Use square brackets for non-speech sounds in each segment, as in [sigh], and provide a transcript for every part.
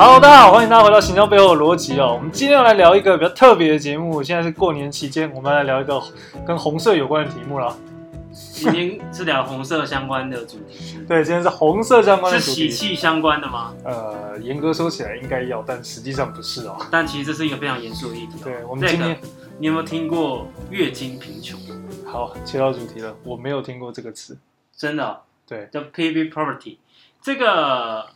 Hello，大家好，欢迎大家回到《行销背后的逻辑》哦。我们今天要来聊一个比较特别的节目。现在是过年期间，我们来聊一个跟红色有关的题目啦。今天是聊红色相关的主题。对，今天是红色相关的主题。是喜气相关的吗？呃，严格说起来应该要，但实际上不是哦。但其实这是一个非常严肃的议题。对，我们今天，你有没有听过月经贫穷？好，切到主题了。我没有听过这个词。真的哦？对，叫 PV Poverty。这个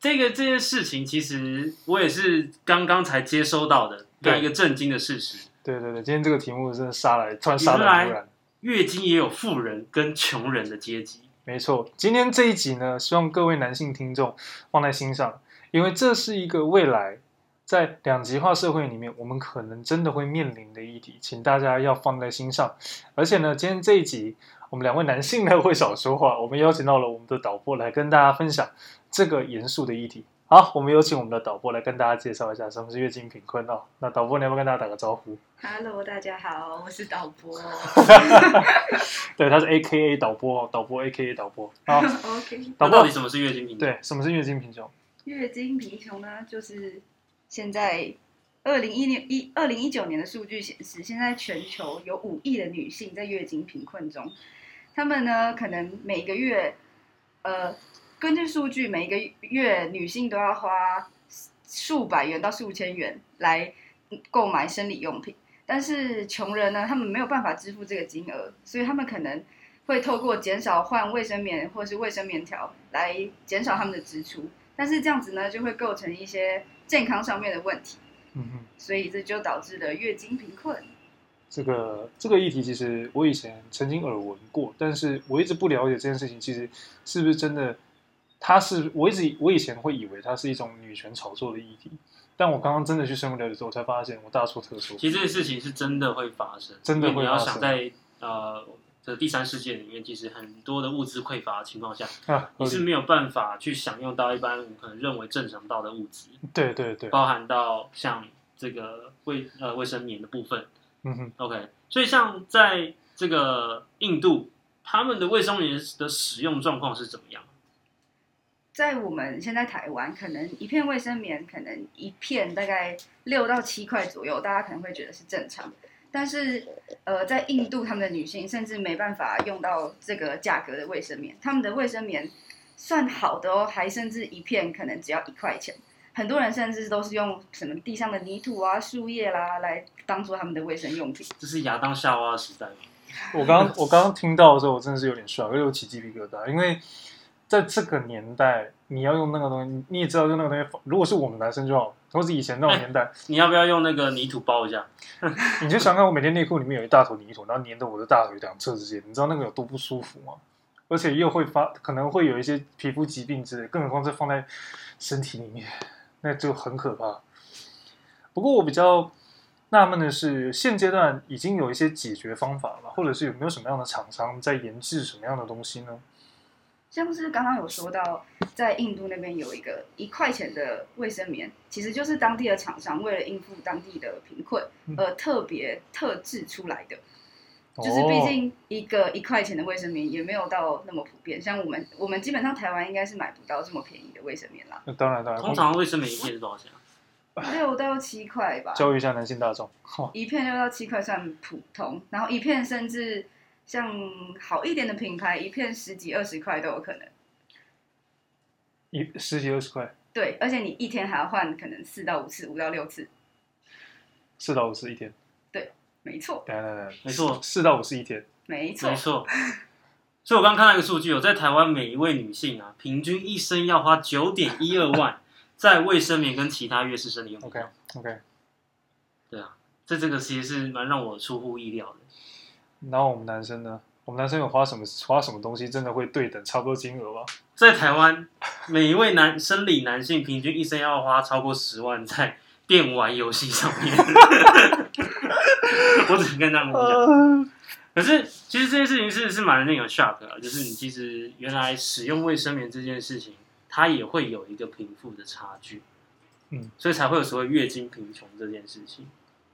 这个这件事情，其实我也是刚刚才接收到的，对一个震惊的事实。对对对，今天这个题目真的杀来，突然杀来突然。月经也有富人跟穷人的阶级。没错，今天这一集呢，希望各位男性听众放在心上，因为这是一个未来在两极化社会里面，我们可能真的会面临的议题，请大家要放在心上。而且呢，今天这一集。我们两位男性呢会少说话，我们邀请到了我们的导播来跟大家分享这个严肃的议题。好，我们有请我们的导播来跟大家介绍一下什么是月经贫困哦。那导播，你要不要跟大家打个招呼？Hello，大家好，我是导播。[laughs] [laughs] 对，他是 AKA 导播，导播 AKA 导播。好，[laughs] OK。导播，到底什么是月经贫穷？对，什么是月经贫穷？月经贫穷呢，就是现在二零一年一二零一九年的数据显示，现在全球有五亿的女性在月经贫困中。她们呢，可能每个月，呃，根据数据，每个月女性都要花数百元到数千元来购买生理用品。但是穷人呢，他们没有办法支付这个金额，所以他们可能会透过减少换卫生棉或是卫生棉条来减少他们的支出。但是这样子呢，就会构成一些健康上面的问题。嗯哼，所以这就导致了月经贫困。这个这个议题其实我以前曾经耳闻过，但是我一直不了解这件事情，其实是不是真的？它是我一直我以前会以为它是一种女权炒作的议题，但我刚刚真的去深入了解之后，才发现我大错特错。其实这个事情是真的会发生，真的会发生。你要想在呃这第三世界里面，其实很多的物资匮乏的情况下，啊，你是没有办法去享用到一般我们可能认为正常到的物资。对对对，包含到像这个卫呃卫生棉的部分。嗯哼，OK，所以像在这个印度，他们的卫生棉的使用状况是怎么样？在我们现在台湾，可能一片卫生棉可能一片大概六到七块左右，大家可能会觉得是正常。但是，呃，在印度，他们的女性甚至没办法用到这个价格的卫生棉，他们的卫生棉算好的哦，还甚至一片可能只要一块钱。很多人甚至都是用什么地上的泥土啊、树叶啦来当做他们的卫生用品。这是亚当夏娃的时代吗？我刚我刚刚听到的时候，我真的是有点 shock，又起鸡皮疙瘩。因为在这个年代，你要用那个东西，你也知道用那个东西，如果是我们男生就好，或是以前那种年代，欸，你要不要用那个泥土包一下？[laughs] 你就想看我每天内裤里面有一大坨泥土，然后粘着我的大腿两侧之间，你知道那个有多不舒服吗？而且又会发，可能会有一些皮肤疾病之类，更何况是放在身体里面。那就很可怕。不过我比较纳闷的是，现阶段已经有一些解决方法了，或者是有没有什么样的厂商在研制什么样的东西呢？像是刚刚有说到，在印度那边有一个一块钱的卫生棉，其实就是当地的厂商为了应付当地的贫困而特别特制出来的。就是毕竟一个一块钱的卫生棉也没有到那么普遍，像我们我们基本上台湾应该是买不到这么便宜的卫生棉啦。那当然当然，通常卫生棉一片是多少钱啊？六到七块吧。教育一下男性大众，一片六到七块算普通，然后一片甚至像好一点的品牌，一片十几二十块都有可能。一十几二十块？对，而且你一天还要换可能四到五次，五到六次。四到五次一天。对没错，对对对，没错，四到五次一天，没错，没错。所以，我刚看到一个数据，有在台湾每一位女性啊，平均一生要花九点一二万 [laughs] 在卫生棉跟其他月事生理用品。OK，OK，对啊，这这个其实是蛮让我出乎意料的。然后我们男生呢？我们男生有花什么花什么东西，真的会对等差不多金额吗？[laughs] 在台湾，每一位男生理男性平均一生要花超过十万在电玩游戏上面。[laughs] 我只能跟他们讲，[laughs] 可是其实这件事情是是蛮令人 shock 的，就是你其实原来使用卫生棉这件事情，它也会有一个贫富的差距，嗯，所以才会有所谓月经贫穷这件事情。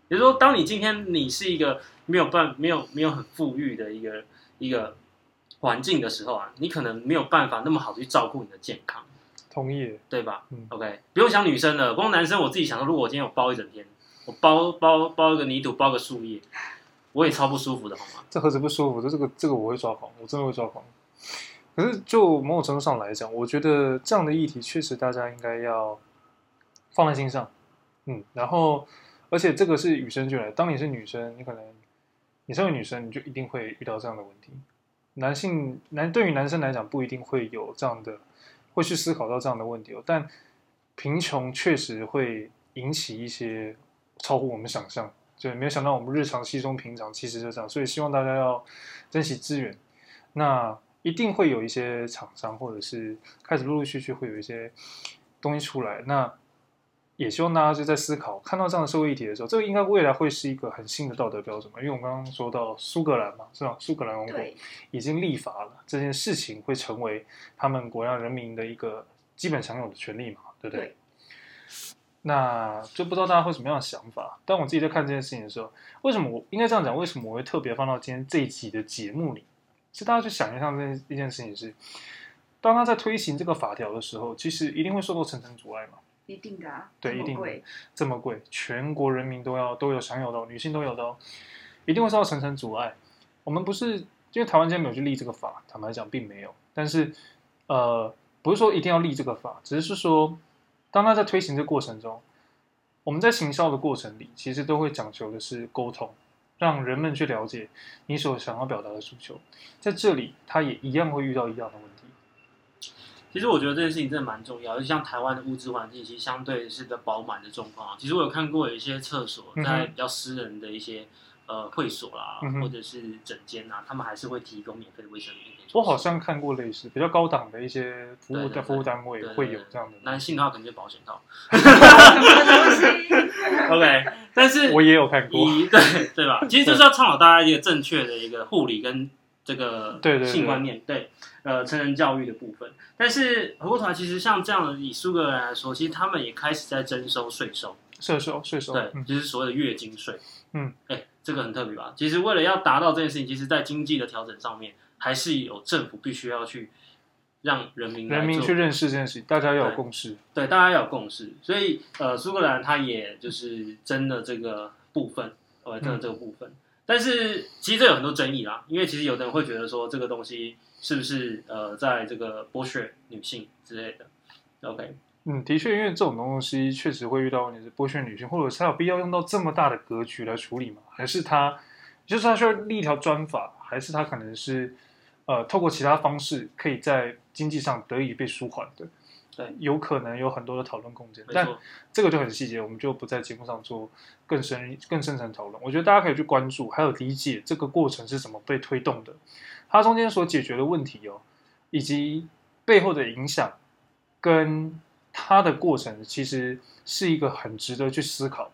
也就是说，当你今天你是一个没有办没有没有很富裕的一个一个环境的时候啊，你可能没有办法那么好去照顾你的健康，同意，对吧？嗯，OK，不用想女生了，光男生我自己想说，如果我今天有包一整天，我包包包一个泥土，包个树叶，我也超不舒服的，好吗？这何止不舒服？这这个这个我会抓狂，我真的会抓狂。可是就某种程度上来讲，我觉得这样的议题确实大家应该要放在心上，嗯，然后而且这个是与生俱来，当你是女生，你可能你身为女生，你就一定会遇到这样的问题。男性男对于男生来讲，不一定会有这样的，会去思考到这样的问题哦。但贫穷确实会引起一些超乎我们想象，就没有想到我们日常稀松平常，其实就这样。所以希望大家要珍惜资源。那一定会有一些厂商，或者是开始陆陆续续会有一些东西出来。那也希望大家就在思考，看到这样的社会议题的时候，这个应该未来会是一个很新的道德标准嘛？因为我们刚刚说到苏格兰嘛，是吧？苏格兰王国已经立法了，这件事情会成为他们国家人民的一个基本享有的权利嘛？对不对？对。那就不知道大家会什么样的想法。当我自己在看这件事情的时候，为什么我应该这样讲？为什么我会特别放到今天这一集的节目里？其实大家去想一下，这件一件事情是，当他在推行这个法条的时候，其实一定会受到层层阻碍嘛。一定的啊，对，一定的这么贵，全国人民都要都有享有的，女性都有的哦，一定会受到层层阻碍。我们不是因为台湾今天没有去立这个法，坦白讲并没有。但是，呃，不是说一定要立这个法，只是说，当他在推行这过程中，我们在行销的过程里，其实都会讲求的是沟通，让人们去了解你所想要表达的诉求。在这里，他也一样会遇到一样的问题。其实我觉得这件事情真的蛮重要，就像台湾的物质环境，其实相对是个饱满的状况。其实我有看过有一些厕所在比较私人的一些呃会所啦，嗯、或者是整间啊，他们还是会提供免费的卫生棉。我好像看过类似比较高档的一些服务的服务单位会有这样的。男性的话可能就保险套。[laughs] [laughs] OK，但是我也有看过，对对吧？其实就是要倡导大家一个正确的一个护理跟。这个性观念，对，呃，成人教育的部分。但是回过头来，其实像这样的以苏格兰来说，其实他们也开始在征收税收，税收，税收，对，就是所谓的月经税。嗯，哎，这个很特别吧？其实为了要达到这件事情，其实，在经济的调整上面，还是有政府必须要去让人民人民去认识这件事情，大家要有共识。对，对，大家要有共识。所以，呃，苏格兰它也就是征了这个部分，呃，征了这个部分。嗯但是其实这有很多争议啦，因为其实有的人会觉得说这个东西是不是呃，在这个剥削女性之类的？OK，嗯，的确，因为这种东西确实会遇到问题是剥削女性，或者是他有必要用到这么大的格局来处理吗？还是他就是他需要立一条专法，还是他可能是呃透过其他方式可以在经济上得以被舒缓的？对，有可能有很多的讨论空间，但这个就很细节，我们就不在节目上做更深、更深层讨论。我觉得大家可以去关注，还有理解这个过程是怎么被推动的，它中间所解决的问题哦，以及背后的影响，跟它的过程，其实是一个很值得去思考。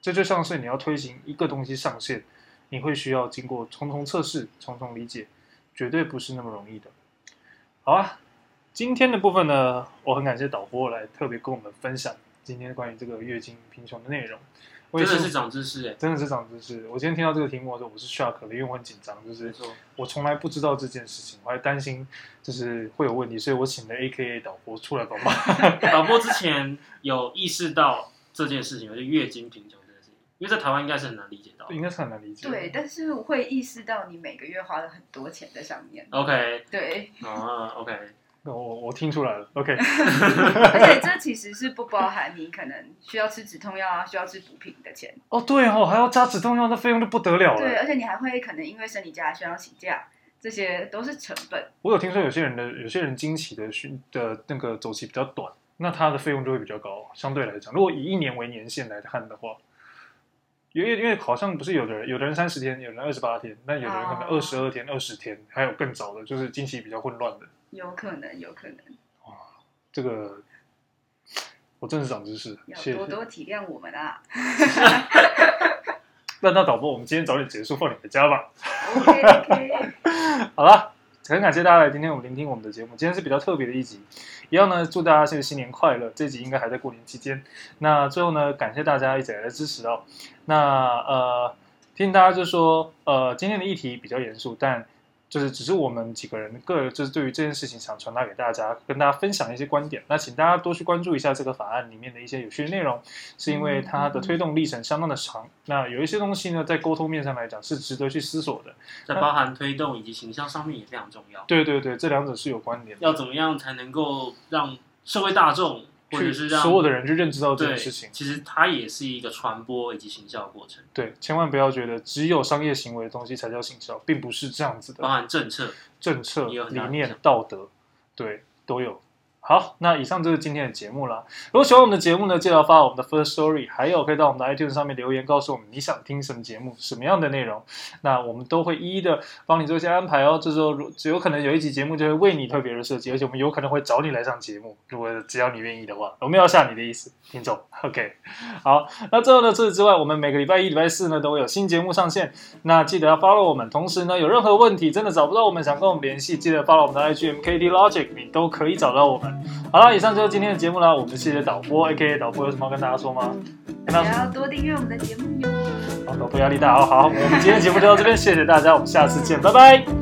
这就像是你要推行一个东西上线，你会需要经过重重测试、重重理解，绝对不是那么容易的。好啊。今天的部分呢，我很感谢导播来特别跟我们分享今天关于这个月经贫穷的内容。真的是长知识哎，真的是长知识。我今天听到这个题目的时候，我是 shock 的，因为我很紧张，就是我从来不知道这件事情，我还担心就是会有问题，所以我请了 AKA 导播出来帮忙。[laughs] 导播之前有意识到这件事情，就月经贫穷这件事情，因为在台湾应该是很难理解到，应该是很难理解。对，但是我会意识到你每个月花了很多钱在上面。OK，对，啊，OK。我我听出来了，OK。[laughs] 而且这其实是不包含你可能需要吃止痛药啊，需要吃毒品的钱。哦，对哦，还要加止痛药，那费用就不得了了。对，而且你还会可能因为生理假需要请假，这些都是成本。我有听说有些人的有些人经期的训的那个周期比较短，那他的费用就会比较高。相对来讲，如果以一年为年限来看的话，因为因为好像不是有的人有的人三十天，有人二十八天，那有的人可能二十二天、二十天，还有更早的，就是经期比较混乱的。有可能，有可能。哇，这个我真是长知识，要多多体谅我们啊！[laughs] 那那导播，我们今天早点结束，放你回家吧。OK OK。[laughs] 好了，很感谢大家来今天我们聆听我们的节目。今天是比较特别的一集，一样呢，祝大家现在新年快乐。这集应该还在过年期间。那最后呢，感谢大家一直以来的支持哦。那呃，听大家就说，呃，今天的议题比较严肃，但。就是只是我们几个人个就是对于这件事情想传达给大家，跟大家分享一些观点。那请大家多去关注一下这个法案里面的一些有趣的内容，是因为它的推动历程相当的长。那有一些东西呢，在沟通面上来讲是值得去思索的，在包含推动以及形象上面也非常重要。对对对，这两者是有关联的。要怎么样才能够让社会大众？或者是让所有的人去认知到这件事情，其实它也是一个传播以及行销的过程。对，千万不要觉得只有商业行为的东西才叫行销，并不是这样子的。包含政策、政策、理念、道德，对，都有。好，那以上就是今天的节目了。如果喜欢我们的节目呢，记得要发我们的 First Story，还有可以到我们的 iTunes 上面留言，告诉我们你想听什么节目，什么样的内容。那我们都会一一的帮你做一些安排哦。这时候只有可能有一集节目就会为你特别的设计，而且我们有可能会找你来上节目，如果只要你愿意的话，我们要下你的意思，听众。OK，好，那最后呢，除此之外，我们每个礼拜一、礼拜四呢都会有新节目上线。那记得要 follow 我们，同时呢，有任何问题真的找不到我们，想跟我们联系，记得 follow 我们的 IG MKT Logic，你都可以找到我们。好了，以上。就是今天的节目了，我们谢谢导播，AKA 导播有什么要跟大家说吗？也要多订阅我们的节目哟。好，导播压力大，哦好，我们今天节目就到这边，谢谢大家，我们下次见，拜拜。